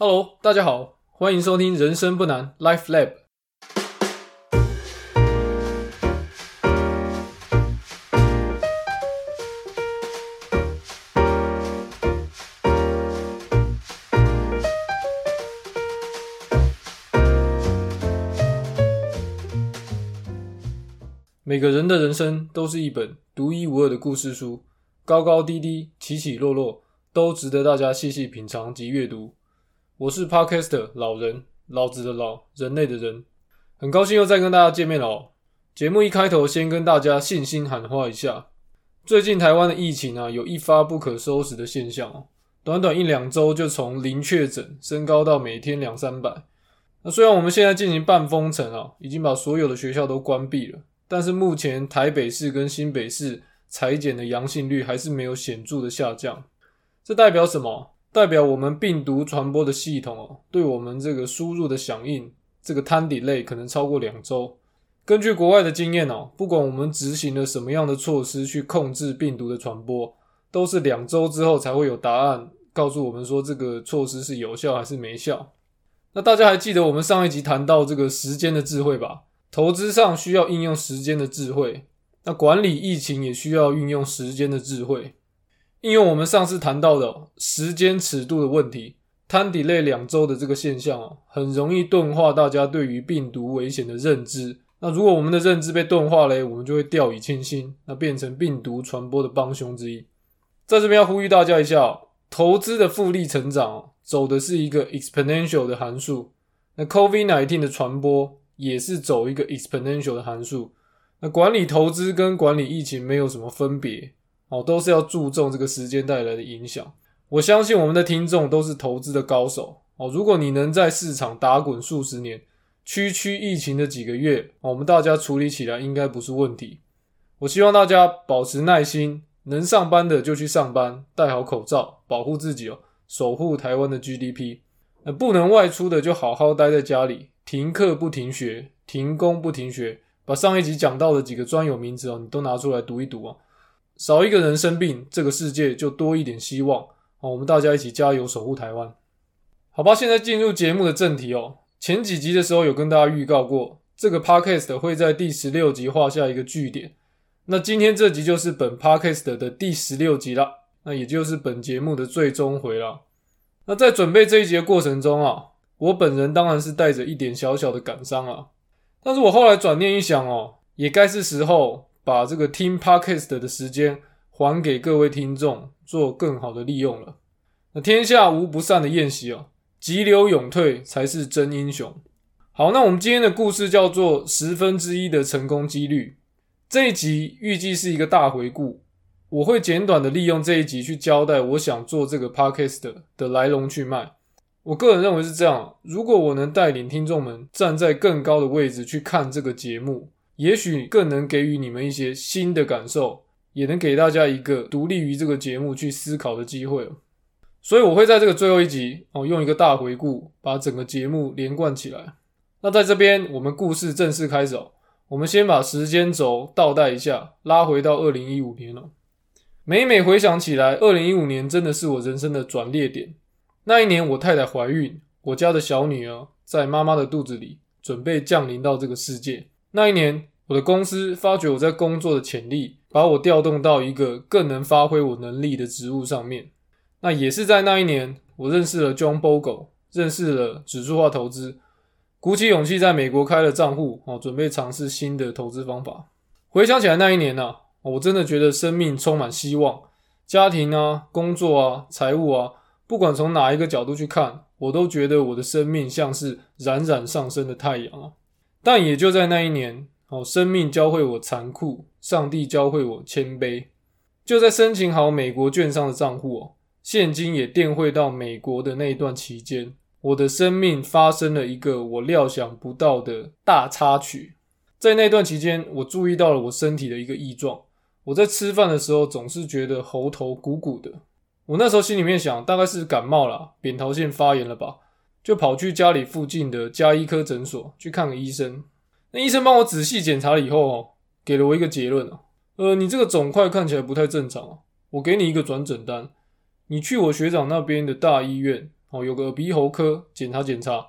Hello，大家好，欢迎收听人生不难 Life Lab。每个人的人生都是一本独一无二的故事书，高高低低，起起落落，都值得大家细细品尝及阅读。我是 Podcaster 老人，老子的老，人类的人，很高兴又再跟大家见面了哦。节目一开头，先跟大家信心喊话一下：最近台湾的疫情啊，有一发不可收拾的现象哦，短短一两周就从零确诊升高到每天两三百。那虽然我们现在进行半封城啊，已经把所有的学校都关闭了。但是目前台北市跟新北市裁剪的阳性率还是没有显著的下降，这代表什么？代表我们病毒传播的系统哦，对我们这个输入的响应，这个 time delay 可能超过两周。根据国外的经验哦，不管我们执行了什么样的措施去控制病毒的传播，都是两周之后才会有答案告诉我们说这个措施是有效还是没效。那大家还记得我们上一集谈到这个时间的智慧吧？投资上需要应用时间的智慧，那管理疫情也需要运用时间的智慧。应用我们上次谈到的时间尺度的问题摊底类两周的这个现象啊，很容易钝化大家对于病毒危险的认知。那如果我们的认知被钝化嘞，我们就会掉以轻心，那变成病毒传播的帮凶之一。在这边要呼吁大家一下，投资的复利成长走的是一个 exponential 的函数。那 COVID-19 的传播。也是走一个 exponential 的函数，那管理投资跟管理疫情没有什么分别哦，都是要注重这个时间带来的影响。我相信我们的听众都是投资的高手哦，如果你能在市场打滚数十年，区区疫情的几个月，我们大家处理起来应该不是问题。我希望大家保持耐心，能上班的就去上班，戴好口罩，保护自己哦，守护台湾的 GDP。那不能外出的就好好待在家里。停课不停学，停工不停学，把上一集讲到的几个专有名词哦，你都拿出来读一读啊。少一个人生病，这个世界就多一点希望哦。我们大家一起加油，守护台湾。好吧，现在进入节目的正题哦。前几集的时候有跟大家预告过，这个 podcast 会在第十六集画下一个句点。那今天这集就是本 podcast 的第十六集了，那也就是本节目的最终回了。那在准备这一集的过程中啊。我本人当然是带着一点小小的感伤啊，但是我后来转念一想哦，也该是时候把这个听 podcast 的时间还给各位听众，做更好的利用了。那天下无不散的宴席哦，急流勇退才是真英雄。好，那我们今天的故事叫做十分之一的成功几率。这一集预计是一个大回顾，我会简短的利用这一集去交代我想做这个 podcast 的来龙去脉。我个人认为是这样：如果我能带领听众们站在更高的位置去看这个节目，也许更能给予你们一些新的感受，也能给大家一个独立于这个节目去思考的机会。所以，我会在这个最后一集哦，用一个大回顾把整个节目连贯起来。那在这边，我们故事正式开始。我们先把时间轴倒带一下，拉回到二零一五年了。每每回想起来，二零一五年真的是我人生的转捩点。那一年，我太太怀孕，我家的小女儿在妈妈的肚子里，准备降临到这个世界。那一年，我的公司发觉我在工作的潜力，把我调动到一个更能发挥我能力的职务上面。那也是在那一年，我认识了 John Bogle，认识了指数化投资，鼓起勇气在美国开了账户，哦，准备尝试新的投资方法。回想起来，那一年呢，我真的觉得生命充满希望，家庭啊，工作啊，财务啊。不管从哪一个角度去看，我都觉得我的生命像是冉冉上升的太阳啊！但也就在那一年，哦，生命教会我残酷，上帝教会我谦卑。就在申请好美国券商的账户哦，现金也电汇到美国的那一段期间，我的生命发生了一个我料想不到的大插曲。在那段期间，我注意到了我身体的一个异状，我在吃饭的时候总是觉得喉头鼓鼓的。我那时候心里面想，大概是感冒了，扁桃腺发炎了吧，就跑去家里附近的加医科诊所去看个医生。那医生帮我仔细检查了以后哦，给了我一个结论啊，呃，你这个肿块看起来不太正常啊，我给你一个转诊单，你去我学长那边的大医院哦，有个耳鼻喉科检查检查。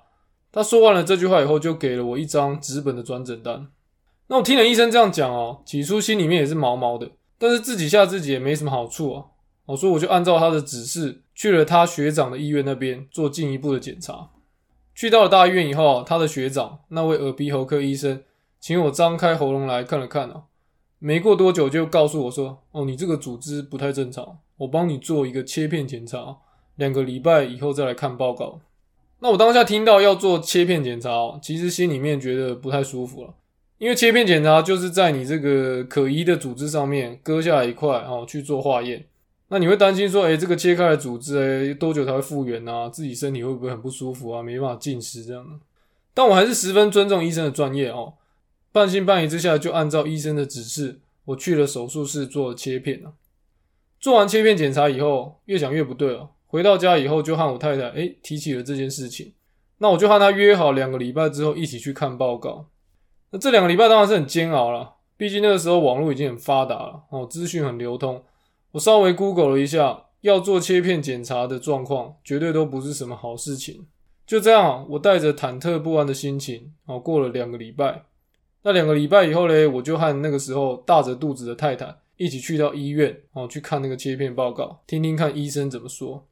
他说完了这句话以后，就给了我一张纸本的转诊单。那我听了医生这样讲哦，起初心里面也是毛毛的，但是自己吓自己也没什么好处啊。哦，所以我就按照他的指示去了他学长的医院那边做进一步的检查。去到了大医院以后，他的学长那位耳鼻喉科医生请我张开喉咙来看了看啊，没过多久就告诉我说：“哦，你这个组织不太正常，我帮你做一个切片检查，两个礼拜以后再来看报告。”那我当下听到要做切片检查，其实心里面觉得不太舒服了，因为切片检查就是在你这个可疑的组织上面割下一块哦去做化验。那你会担心说，哎，这个切开的组织，哎，多久才会复原啊？自己身体会不会很不舒服啊？没办法进食这样的。但我还是十分尊重医生的专业哦，半信半疑之下就按照医生的指示，我去了手术室做切片了。做完切片检查以后，越想越不对了。回到家以后，就和我太太哎提起了这件事情。那我就和她约好两个礼拜之后一起去看报告。那这两个礼拜当然是很煎熬了，毕竟那个时候网络已经很发达了哦，资讯很流通。我稍微 Google 了一下，要做切片检查的状况，绝对都不是什么好事情。就这样，我带着忐忑不安的心情哦，过了两个礼拜。那两个礼拜以后嘞，我就和那个时候大着肚子的太太一起去到医院哦，去看那个切片报告，听听看医生怎么说。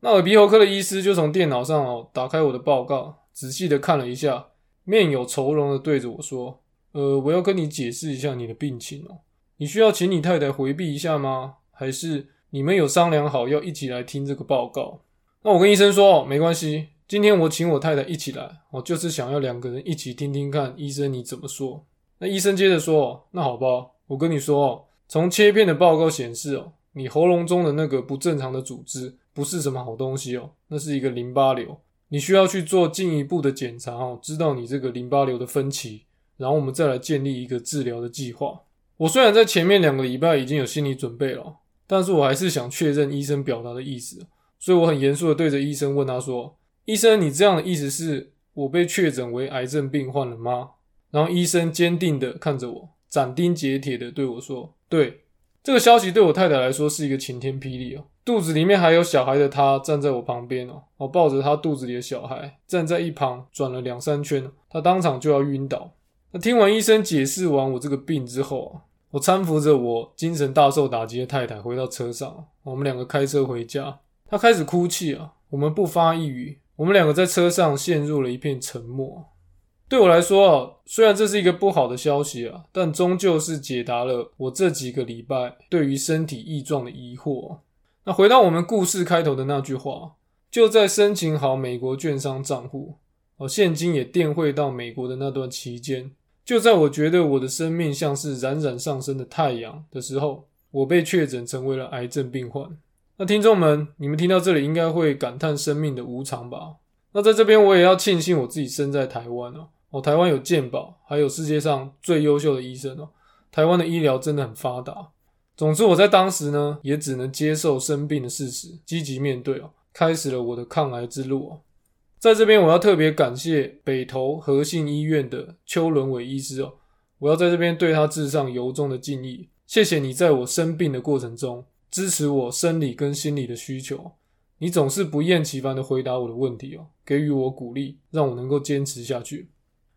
那耳鼻喉科的医师就从电脑上哦打开我的报告，仔细的看了一下，面有愁容的对着我说：“呃，我要跟你解释一下你的病情哦，你需要请你太太回避一下吗？还是你们有商量好要一起来听这个报告？”那我跟医生说：“哦，没关系，今天我请我太太一起来，我就是想要两个人一起听听看医生你怎么说。”那医生接着说：“那好吧，我跟你说哦，从切片的报告显示哦，你喉咙中的那个不正常的组织。”不是什么好东西哦，那是一个淋巴瘤，你需要去做进一步的检查哦，知道你这个淋巴瘤的分期，然后我们再来建立一个治疗的计划。我虽然在前面两个礼拜已经有心理准备了，但是我还是想确认医生表达的意思，所以我很严肃的对着医生问他说：“医生，你这样的意思是我被确诊为癌症病患了吗？”然后医生坚定的看着我，斩钉截铁的对我说：“对。”这个消息对我太太来说是一个晴天霹雳哦，肚子里面还有小孩的她站在我旁边哦，我抱着她肚子里的小孩站在一旁转了两三圈，她当场就要晕倒。那听完医生解释完我这个病之后啊，我搀扶着我精神大受打击的太太回到车上，我们两个开车回家，她开始哭泣啊，我们不发一语，我们两个在车上陷入了一片沉默。对我来说啊，虽然这是一个不好的消息啊，但终究是解答了我这几个礼拜对于身体异状的疑惑。那回到我们故事开头的那句话，就在申请好美国券商账户，哦，现金也电汇到美国的那段期间，就在我觉得我的生命像是冉冉上升的太阳的时候，我被确诊成为了癌症病患。那听众们，你们听到这里应该会感叹生命的无常吧？那在这边我也要庆幸我自己生在台湾哦。哦，台湾有健保，还有世界上最优秀的医生哦。台湾的医疗真的很发达。总之，我在当时呢，也只能接受生病的事实，积极面对哦，开始了我的抗癌之路哦。在这边，我要特别感谢北投和信医院的邱伦伟医师哦，我要在这边对他致上由衷的敬意。谢谢你在我生病的过程中支持我生理跟心理的需求，你总是不厌其烦的回答我的问题哦，给予我鼓励，让我能够坚持下去。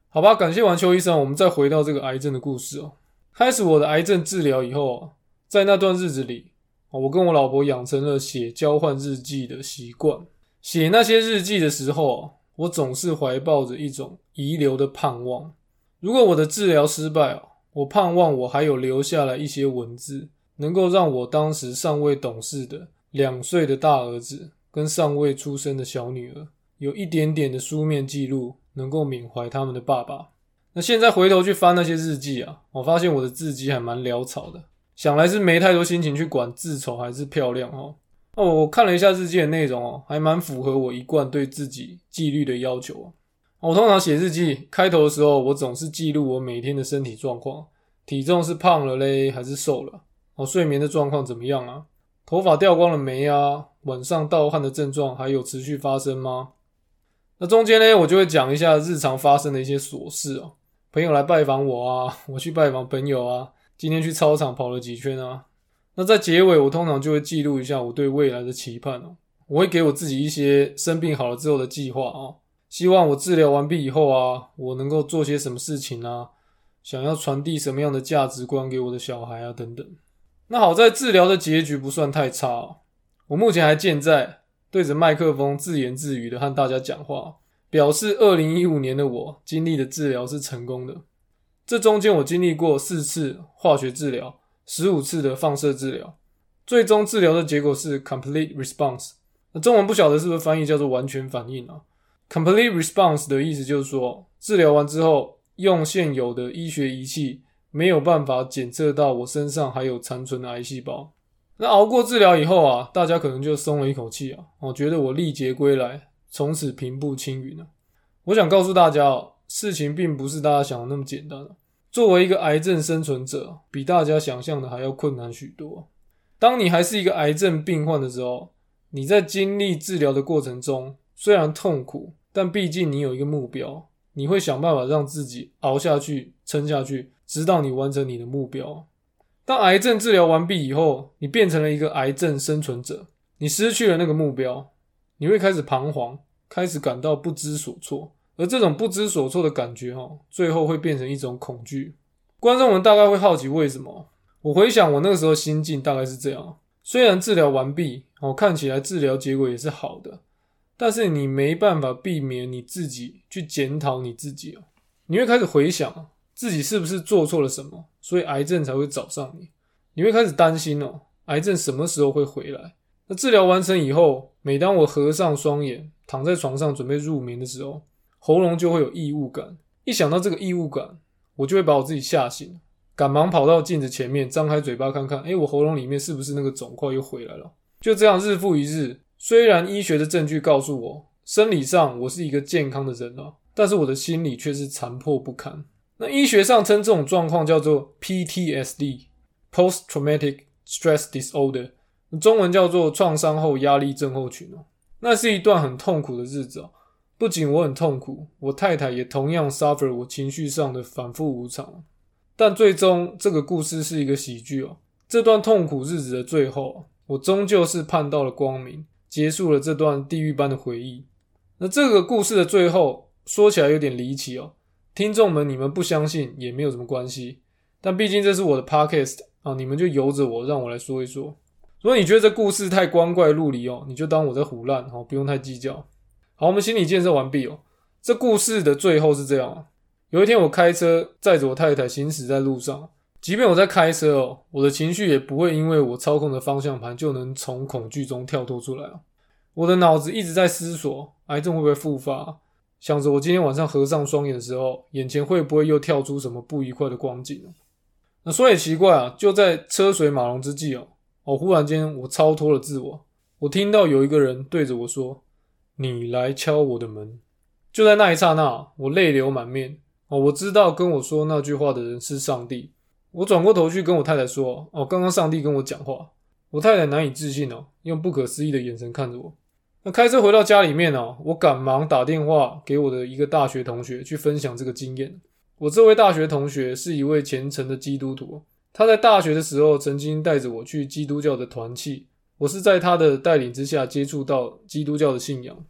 好吧，感谢完邱医生，我们再回到这个癌症的故事哦。开始我的癌症治疗以后，在那段日子里，我跟我老婆养成了写交换日记的习惯。写那些日记的时候，我总是怀抱着一种遗留的盼望。如果我的治疗失败哦，我盼望我还有留下来一些文字，能够让我当时尚未懂事的两岁的大儿子跟尚未出生的小女儿，有一点点的书面记录。能够缅怀他们的爸爸。那现在回头去翻那些日记啊，我发现我的字迹还蛮潦草的，想来是没太多心情去管字丑还是漂亮哦。哦我看了一下日记的内容哦，还蛮符合我一贯对自己纪律的要求哦。我通常写日记开头的时候，我总是记录我每天的身体状况，体重是胖了嘞还是瘦了？哦，睡眠的状况怎么样啊？头发掉光了没啊？晚上盗汗的症状还有持续发生吗？那中间呢，我就会讲一下日常发生的一些琐事哦。朋友来拜访我啊，我去拜访朋友啊。今天去操场跑了几圈啊。那在结尾，我通常就会记录一下我对未来的期盼哦。我会给我自己一些生病好了之后的计划啊，希望我治疗完毕以后啊，我能够做些什么事情啊，想要传递什么样的价值观给我的小孩啊等等。那好在治疗的结局不算太差，我目前还健在，对着麦克风自言自语的和大家讲话，表示二零一五年的我经历的治疗是成功的。这中间我经历过四次化学治疗，十五次的放射治疗。最终治疗的结果是 complete response。那中文不晓得是不是翻译叫做完全反应啊？complete response 的意思就是说，治疗完之后，用现有的医学仪器没有办法检测到我身上还有残存的癌细胞。那熬过治疗以后啊，大家可能就松了一口气啊，我觉得我历劫归来，从此平步青云了。我想告诉大家哦，事情并不是大家想的那么简单。作为一个癌症生存者，比大家想象的还要困难许多。当你还是一个癌症病患的时候，你在经历治疗的过程中，虽然痛苦，但毕竟你有一个目标，你会想办法让自己熬下去、撑下去，直到你完成你的目标。当癌症治疗完毕以后，你变成了一个癌症生存者，你失去了那个目标，你会开始彷徨，开始感到不知所措，而这种不知所措的感觉，哈，最后会变成一种恐惧。观众们大概会好奇为什么？我回想我那个时候心境大概是这样：虽然治疗完毕，哦，看起来治疗结果也是好的，但是你没办法避免你自己去检讨你自己哦。你会开始回想自己是不是做错了什么，所以癌症才会找上你。你会开始担心哦，癌症什么时候会回来？那治疗完成以后，每当我合上双眼，躺在床上准备入眠的时候，喉咙就会有异物感。一想到这个异物感，我就会把我自己吓醒。赶忙跑到镜子前面，张开嘴巴看看，哎，我喉咙里面是不是那个肿块又回来了？就这样日复一日。虽然医学的证据告诉我，生理上我是一个健康的人了，但是我的心理却是残破不堪。那医学上称这种状况叫做 PTSD（Post Traumatic Stress Disorder），中文叫做创伤后压力症候群哦。那是一段很痛苦的日子哦。不仅我很痛苦，我太太也同样 suffer 我情绪上的反复无常。但最终，这个故事是一个喜剧哦。这段痛苦日子的最后，我终究是盼到了光明，结束了这段地狱般的回忆。那这个故事的最后，说起来有点离奇哦。听众们，你们不相信也没有什么关系。但毕竟这是我的 podcast 啊，你们就由着我，让我来说一说。如果你觉得这故事太光怪陆离哦，你就当我在胡乱哦，不用太计较。好，我们心理建设完毕哦。这故事的最后是这样。有一天，我开车载着我太太行驶在路上，即便我在开车哦，我的情绪也不会因为我操控的方向盘就能从恐惧中跳脱出来我的脑子一直在思索，癌症会不会复发？想着我今天晚上合上双眼的时候，眼前会不会又跳出什么不愉快的光景那说也奇怪啊，就在车水马龙之际哦，哦，忽然间我超脱了自我，我听到有一个人对着我说：“你来敲我的门。”就在那一刹那，我泪流满面。哦，我知道跟我说那句话的人是上帝。我转过头去跟我太太说：“哦，刚刚上帝跟我讲话。”我太太难以置信哦，用不可思议的眼神看着我。那开车回到家里面哦，我赶忙打电话给我的一个大学同学去分享这个经验。我这位大学同学是一位虔诚的基督徒，他在大学的时候曾经带着我去基督教的团契，我是在他的带领之下接触到基督教的信仰。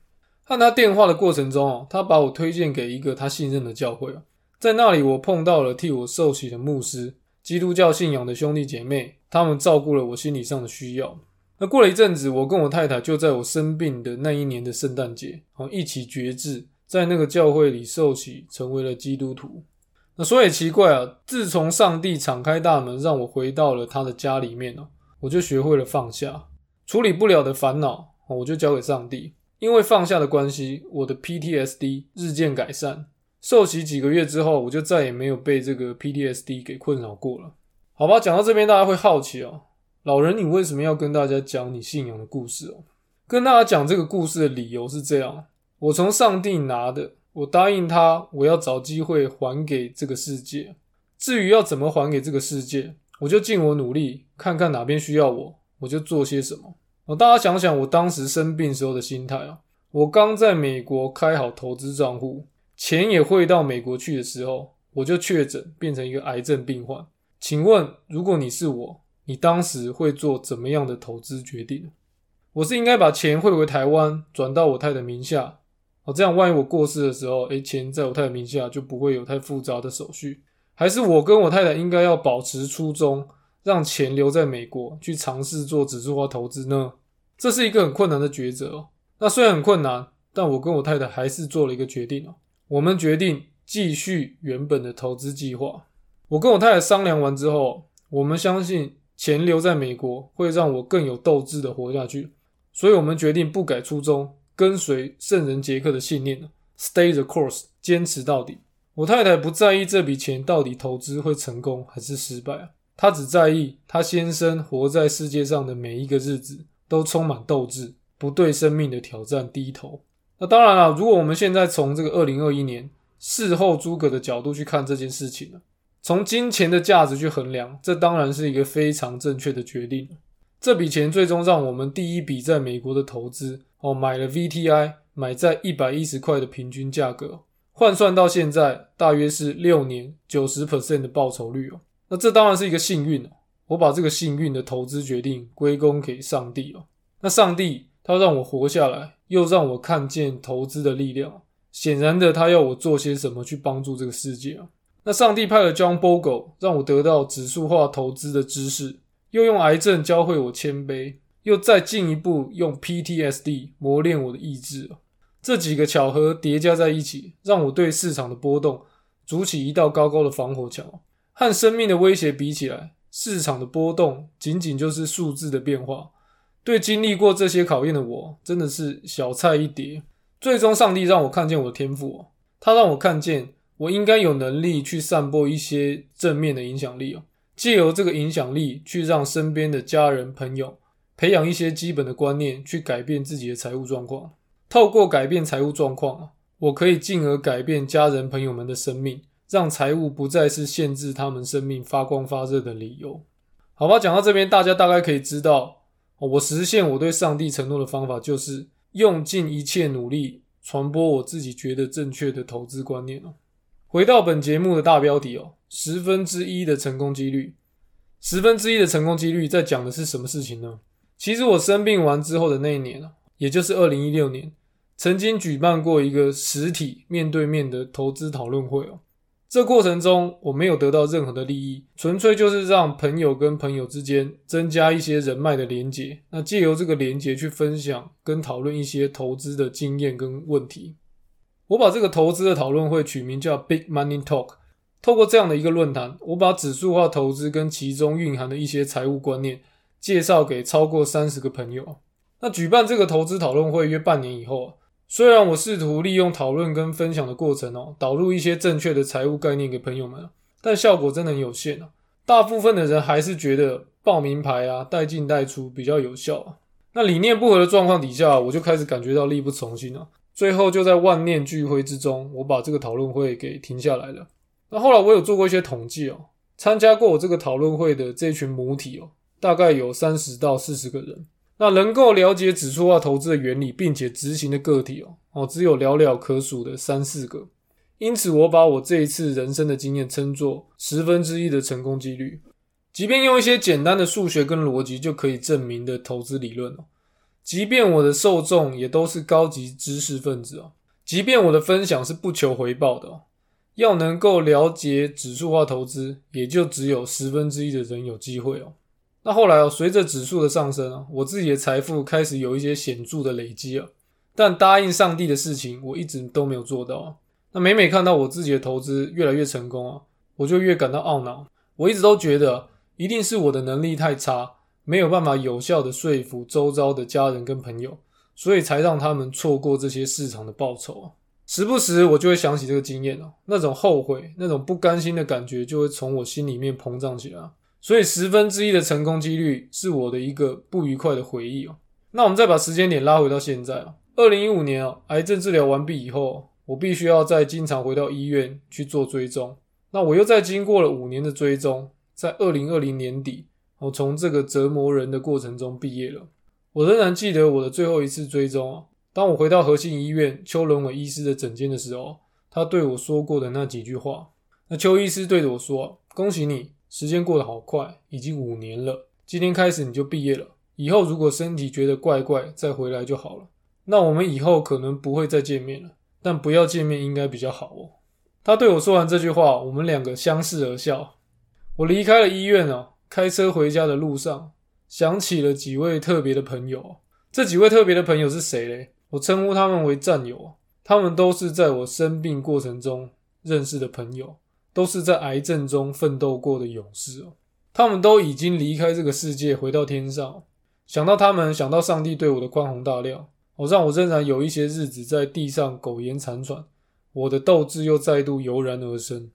和他电话的过程中哦，他把我推荐给一个他信任的教会。在那里，我碰到了替我受洗的牧师，基督教信仰的兄弟姐妹，他们照顾了我心理上的需要。那过了一阵子，我跟我太太就在我生病的那一年的圣诞节，哦，一起决志，在那个教会里受洗，成为了基督徒。那说也奇怪啊，自从上帝敞开大门，让我回到了他的家里面呢，我就学会了放下，处理不了的烦恼，我就交给上帝。因为放下的关系，我的 PTSD 日渐改善。受洗几个月之后，我就再也没有被这个 PTSD 给困扰过了。好吧，讲到这边，大家会好奇哦，老人，你为什么要跟大家讲你信仰的故事哦？跟大家讲这个故事的理由是这样：我从上帝拿的，我答应他，我要找机会还给这个世界。至于要怎么还给这个世界，我就尽我努力，看看哪边需要我，我就做些什么。哦，大家想想我当时生病时候的心态啊，我刚在美国开好投资账户。钱也汇到美国去的时候，我就确诊变成一个癌症病患。请问，如果你是我，你当时会做怎么样的投资决定？我是应该把钱汇回台湾，转到我太太名下，哦，这样万一我过世的时候，诶，钱在我太太名下就不会有太复杂的手续。还是我跟我太太应该要保持初衷，让钱留在美国，去尝试做指数化投资呢？这是一个很困难的抉择哦。那虽然很困难，但我跟我太太还是做了一个决定哦。我们决定继续原本的投资计划。我跟我太太商量完之后，我们相信钱留在美国会让我更有斗志的活下去，所以我们决定不改初衷，跟随圣人杰克的信念，stay the course，坚持到底。我太太不在意这笔钱到底投资会成功还是失败啊，她只在意她先生活在世界上的每一个日子都充满斗志，不对生命的挑战低头。那当然了，如果我们现在从这个二零二一年事后诸葛的角度去看这件事情呢，从金钱的价值去衡量，这当然是一个非常正确的决定。这笔钱最终让我们第一笔在美国的投资哦，买了 VTI，买在一百一十块的平均价格。换算到现在，大约是六年九十 percent 的报酬率哦。那这当然是一个幸运哦。我把这个幸运的投资决定归功给上帝哦。那上帝他让我活下来，又让我看见投资的力量。显然的，他要我做些什么去帮助这个世界啊。那上帝派了 John Bogle 让我得到指数化投资的知识，又用癌症教会我谦卑，又再进一步用 PTSD 磨练我的意志这几个巧合叠加在一起，让我对市场的波动筑起一道高高的防火墙。和生命的威胁比起来，市场的波动仅仅就是数字的变化。对经历过这些考验的我，真的是小菜一碟。最终，上帝让我看见我的天赋，他让我看见我应该有能力去散播一些正面的影响力哦，借由这个影响力去让身边的家人朋友培养一些基本的观念，去改变自己的财务状况。透过改变财务状况我可以进而改变家人朋友们的生命，让财务不再是限制他们生命发光发热的理由。好吧，讲到这边，大家大概可以知道，我实现我对上帝承诺的方法就是用尽一切努力传播我自己觉得正确的投资观念回到本节目的大标题哦，十分之一的成功几率，十分之一的成功几率在讲的是什么事情呢？其实我生病完之后的那一年也就是二零一六年。曾经举办过一个实体面对面的投资讨论会哦，这过程中我没有得到任何的利益，纯粹就是让朋友跟朋友之间增加一些人脉的连结，那借由这个连结去分享跟讨论一些投资的经验跟问题。我把这个投资的讨论会取名叫 Big Money Talk。透过这样的一个论坛，我把指数化投资跟其中蕴含的一些财务观念介绍给超过三十个朋友。那举办这个投资讨论会约半年以后。虽然我试图利用讨论跟分享的过程哦，导入一些正确的财务概念给朋友们，但效果真的很有限啊。大部分的人还是觉得报名牌啊、带进带出比较有效啊。那理念不合的状况底下，我就开始感觉到力不从心了。最后就在万念俱灰之中，我把这个讨论会给停下来了。那后来我有做过一些统计哦，参加过我这个讨论会的这群母体哦，大概有三十到四十个人。那能够了解指数化投资的原理，并且执行的个体哦哦，只有寥寥可数的三四个。因此，我把我这一次人生的经验称作十分之一的成功几率。即便用一些简单的数学跟逻辑就可以证明的投资理论哦，即便我的受众也都是高级知识分子哦，即便我的分享是不求回报的哦，要能够了解指数化投资，也就只有十分之一的人有机会哦。那后来哦，随着指数的上升啊，我自己的财富开始有一些显著的累积啊。但答应上帝的事情，我一直都没有做到。那每每看到我自己的投资越来越成功啊，我就越感到懊恼。我一直都觉得，一定是我的能力太差，没有办法有效的说服周遭的家人跟朋友，所以才让他们错过这些市场的报酬啊。时不时我就会想起这个经验哦，那种后悔、那种不甘心的感觉就会从我心里面膨胀起来。所以十分之一的成功几率是我的一个不愉快的回忆哦。那我们再把时间点拉回到现在啊，二零一五年啊，癌症治疗完毕以后，我必须要再经常回到医院去做追踪。那我又再经过了五年的追踪，在二零二零年底，我从这个折磨人的过程中毕业了。我仍然记得我的最后一次追踪啊，当我回到和信医院邱伦伟医师的诊间的时候，他对我说过的那几句话。那邱医师对着我说：“恭喜你。”时间过得好快，已经五年了。今天开始你就毕业了，以后如果身体觉得怪怪，再回来就好了。那我们以后可能不会再见面了，但不要见面应该比较好哦。他对我说完这句话，我们两个相视而笑。我离开了医院哦，开车回家的路上，想起了几位特别的朋友。这几位特别的朋友是谁嘞？我称呼他们为战友。他们都是在我生病过程中认识的朋友，都是在癌症中奋斗过的勇士哦。他们都已经离开这个世界，回到天上。想到他们，想到上帝对我的宽宏大量，我让我仍然有一些日子在地上苟延残喘。我的斗志又再度油然而生。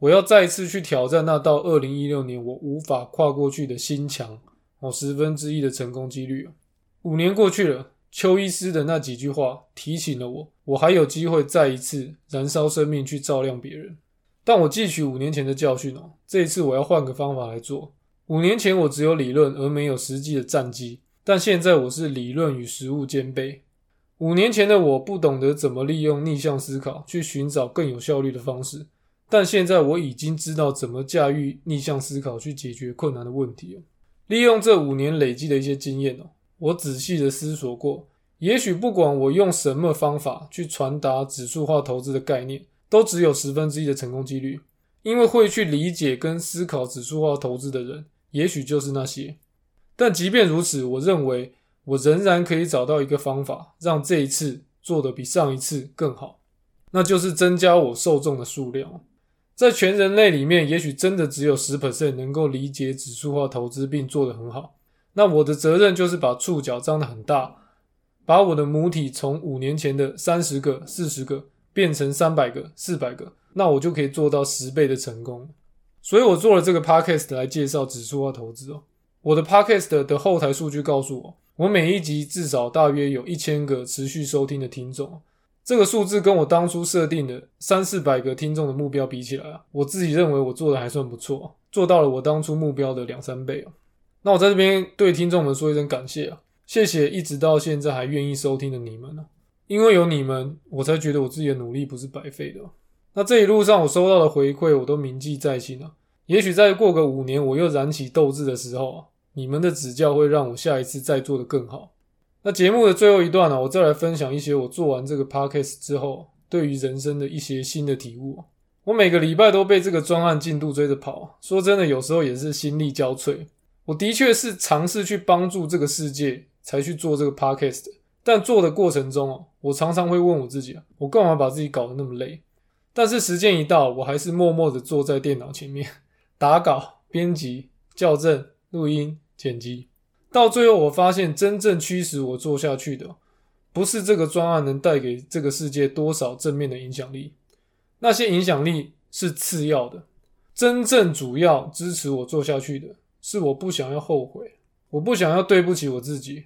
我要再次去挑战那到二零一六年我无法跨过去的心墙哦，十分之一的成功几率五年过去了。邱医师的那几句话提醒了我，我还有机会再一次燃烧生命去照亮别人。但我汲取五年前的教训哦，这一次我要换个方法来做。五年前我只有理论而没有实际的战机，但现在我是理论与实物兼备。五年前的我不懂得怎么利用逆向思考去寻找更有效率的方式，但现在我已经知道怎么驾驭逆向思考去解决困难的问题了。利用这五年累积的一些经验哦。我仔细的思索过，也许不管我用什么方法去传达指数化投资的概念，都只有十分之一的成功几率。因为会去理解跟思考指数化投资的人，也许就是那些。但即便如此，我认为我仍然可以找到一个方法，让这一次做的比上一次更好，那就是增加我受众的数量。在全人类里面，也许真的只有十 percent 能够理解指数化投资并做得很好。那我的责任就是把触角张得很大，把我的母体从五年前的三十个、四十个变成三百个、四百个，那我就可以做到十倍的成功。所以我做了这个 podcast 来介绍指数化投资哦。我的 podcast 的后台数据告诉我，我每一集至少大约有一千个持续收听的听众。这个数字跟我当初设定的三四百个听众的目标比起来啊，我自己认为我做的还算不错，做到了我当初目标的两三倍哦。那我在这边对听众们说一声感谢啊，谢谢一直到现在还愿意收听的你们呢，因为有你们，我才觉得我自己的努力不是白费的。那这一路上我收到的回馈，我都铭记在心啊。也许再过个五年，我又燃起斗志的时候啊，你们的指教会让我下一次再做的更好。那节目的最后一段呢，我再来分享一些我做完这个 podcast 之后，对于人生的一些新的体悟。我每个礼拜都被这个专案进度追着跑，说真的，有时候也是心力交瘁。我的确是尝试去帮助这个世界才去做这个 podcast，但做的过程中哦，我常常会问我自己啊，我干嘛把自己搞得那么累？但是时间一到，我还是默默的坐在电脑前面打稿、编辑、校正、录音、剪辑。到最后，我发现真正驱使我做下去的，不是这个专案能带给这个世界多少正面的影响力，那些影响力是次要的，真正主要支持我做下去的。是我不想要后悔，我不想要对不起我自己，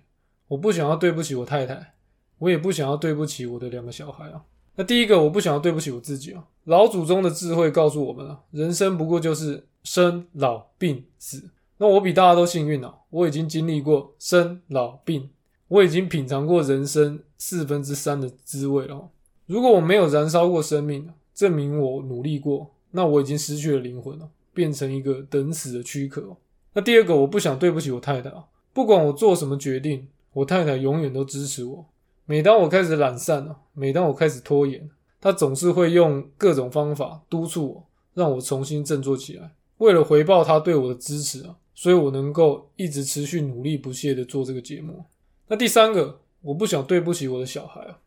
我不想要对不起我太太，我也不想要对不起我的两个小孩啊。那第一个，我不想要对不起我自己啊。老祖宗的智慧告诉我们啊，人生不过就是生老病死。那我比大家都幸运啊，我已经经历过生老病，我已经品尝过人生四分之三的滋味了。如果我没有燃烧过生命，证明我努力过，那我已经失去了灵魂了，变成一个等死的躯壳。那第二个，我不想对不起我太太啊。不管我做什么决定，我太太永远都支持我。每当我开始懒散了，每当我开始拖延，她总是会用各种方法督促我，让我重新振作起来。为了回报她对我的支持啊，所以我能够一直持续努力不懈的做这个节目。那第三个，我不想对不起我的小孩啊。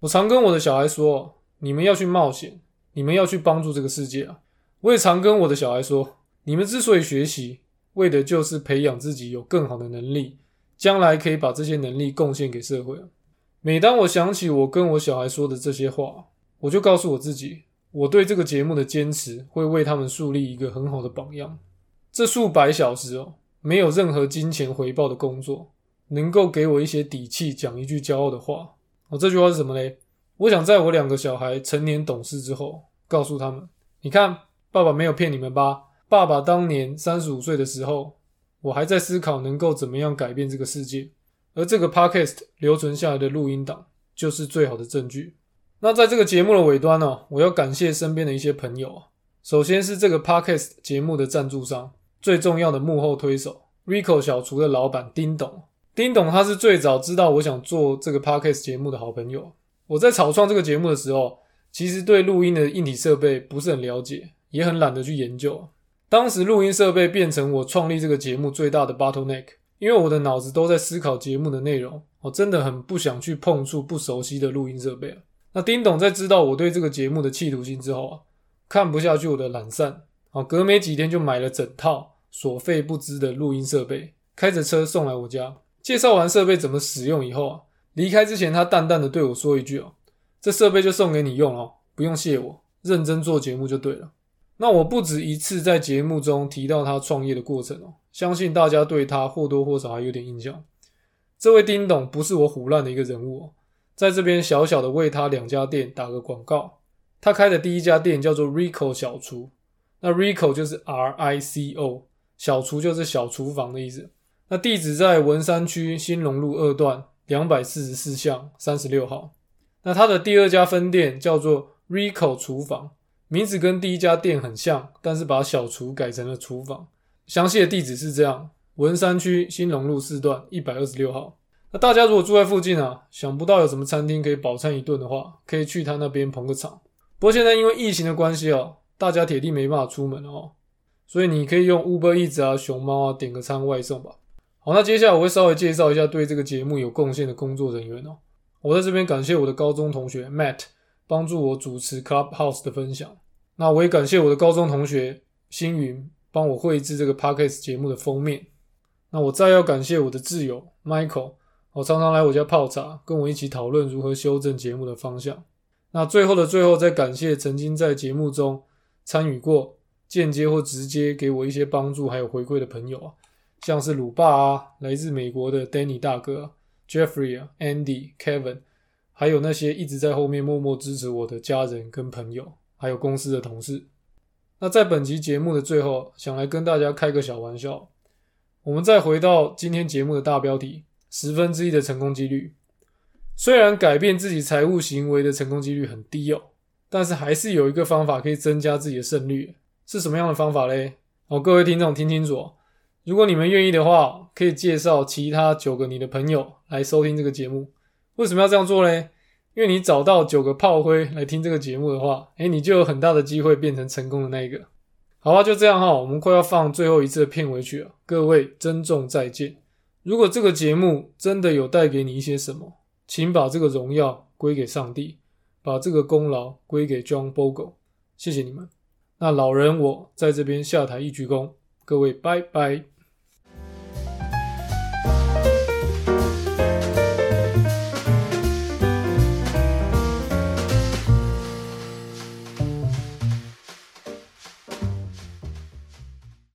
我常跟我的小孩说，你们要去冒险，你们要去帮助这个世界啊。我也常跟我的小孩说，你们之所以学习。为的就是培养自己有更好的能力，将来可以把这些能力贡献给社会。每当我想起我跟我小孩说的这些话，我就告诉我自己，我对这个节目的坚持会为他们树立一个很好的榜样。这数百小时哦，没有任何金钱回报的工作，能够给我一些底气，讲一句骄傲的话。哦，这句话是什么嘞？我想在我两个小孩成年懂事之后，告诉他们：你看，爸爸没有骗你们吧。爸爸当年三十五岁的时候，我还在思考能够怎么样改变这个世界，而这个 podcast 留存下来的录音档就是最好的证据。那在这个节目的尾端呢，我要感谢身边的一些朋友啊。首先是这个 podcast 节目的赞助商，最重要的幕后推手 Rico 小厨的老板丁董，丁董他是最早知道我想做这个 podcast 节目的好朋友。我在草创这个节目的时候，其实对录音的硬体设备不是很了解，也很懒得去研究。当时录音设备变成我创立这个节目最大的 bottleneck，因为我的脑子都在思考节目的内容，我真的很不想去碰触不熟悉的录音设备。那丁董在知道我对这个节目的企图心之后啊，看不下去我的懒散，啊，隔没几天就买了整套所费不赀的录音设备，开着车送来我家。介绍完设备怎么使用以后啊，离开之前他淡淡的对我说一句哦：“这设备就送给你用哦，不用谢我，认真做节目就对了。”那我不止一次在节目中提到他创业的过程哦，相信大家对他或多或少还有点印象。这位丁董不是我胡乱的一个人物哦，在这边小小的为他两家店打个广告。他开的第一家店叫做 Rico 小厨，那 Rico 就是 R I C O，小厨就是小厨房的意思。那地址在文山区新隆路二段两百四十四巷三十六号。那他的第二家分店叫做 Rico 厨房，名字跟第一家店很像，但是把小厨改成了厨房。详细的地址是这样：文山区新隆路四段一百二十六号。那大家如果住在附近啊，想不到有什么餐厅可以饱餐一顿的话，可以去他那边捧个场。不过现在因为疫情的关系哦，大家铁定没办法出门哦，所以你可以用 Uber Eats 啊、熊猫啊点个餐外送吧。好，那接下来我会稍微介绍一下对这个节目有贡献的工作人员哦。我在这边感谢我的高中同学 Matt 帮助我主持 Clubhouse 的分享。那我也感谢我的高中同学星云帮我绘制这个 Podcast 节目的封面。那我再要感谢我的挚友 Michael，我常常来我家泡茶，跟我一起讨论如何修正节目的方向。那最后的最后，再感谢曾经在节目中参与过、间接或直接给我一些帮助还有回馈的朋友啊。像是鲁爸啊，来自美国的 Danny 大哥，Jeffrey，Andy、Kevin，还有那些一直在后面默默支持我的家人跟朋友，还有公司的同事。那在本集节目的最后，想来跟大家开个小玩笑。我们再回到今天节目的大标题：十分之一的成功几率。虽然改变自己财务行为的成功几率很低哦，但是还是有一个方法可以增加自己的胜率。是什么样的方法嘞？哦，各位听众听清楚。如果你们愿意的话，可以介绍其他九个你的朋友来收听这个节目。为什么要这样做嘞？因为你找到九个炮灰来听这个节目的话，诶，你就有很大的机会变成成功的那一个。好啊，就这样哈，我们快要放最后一次的片尾曲了，各位珍重再见。如果这个节目真的有带给你一些什么，请把这个荣耀归给上帝，把这个功劳归给 John Bogle，谢谢你们。那老人我在这边下台一鞠躬，各位拜拜。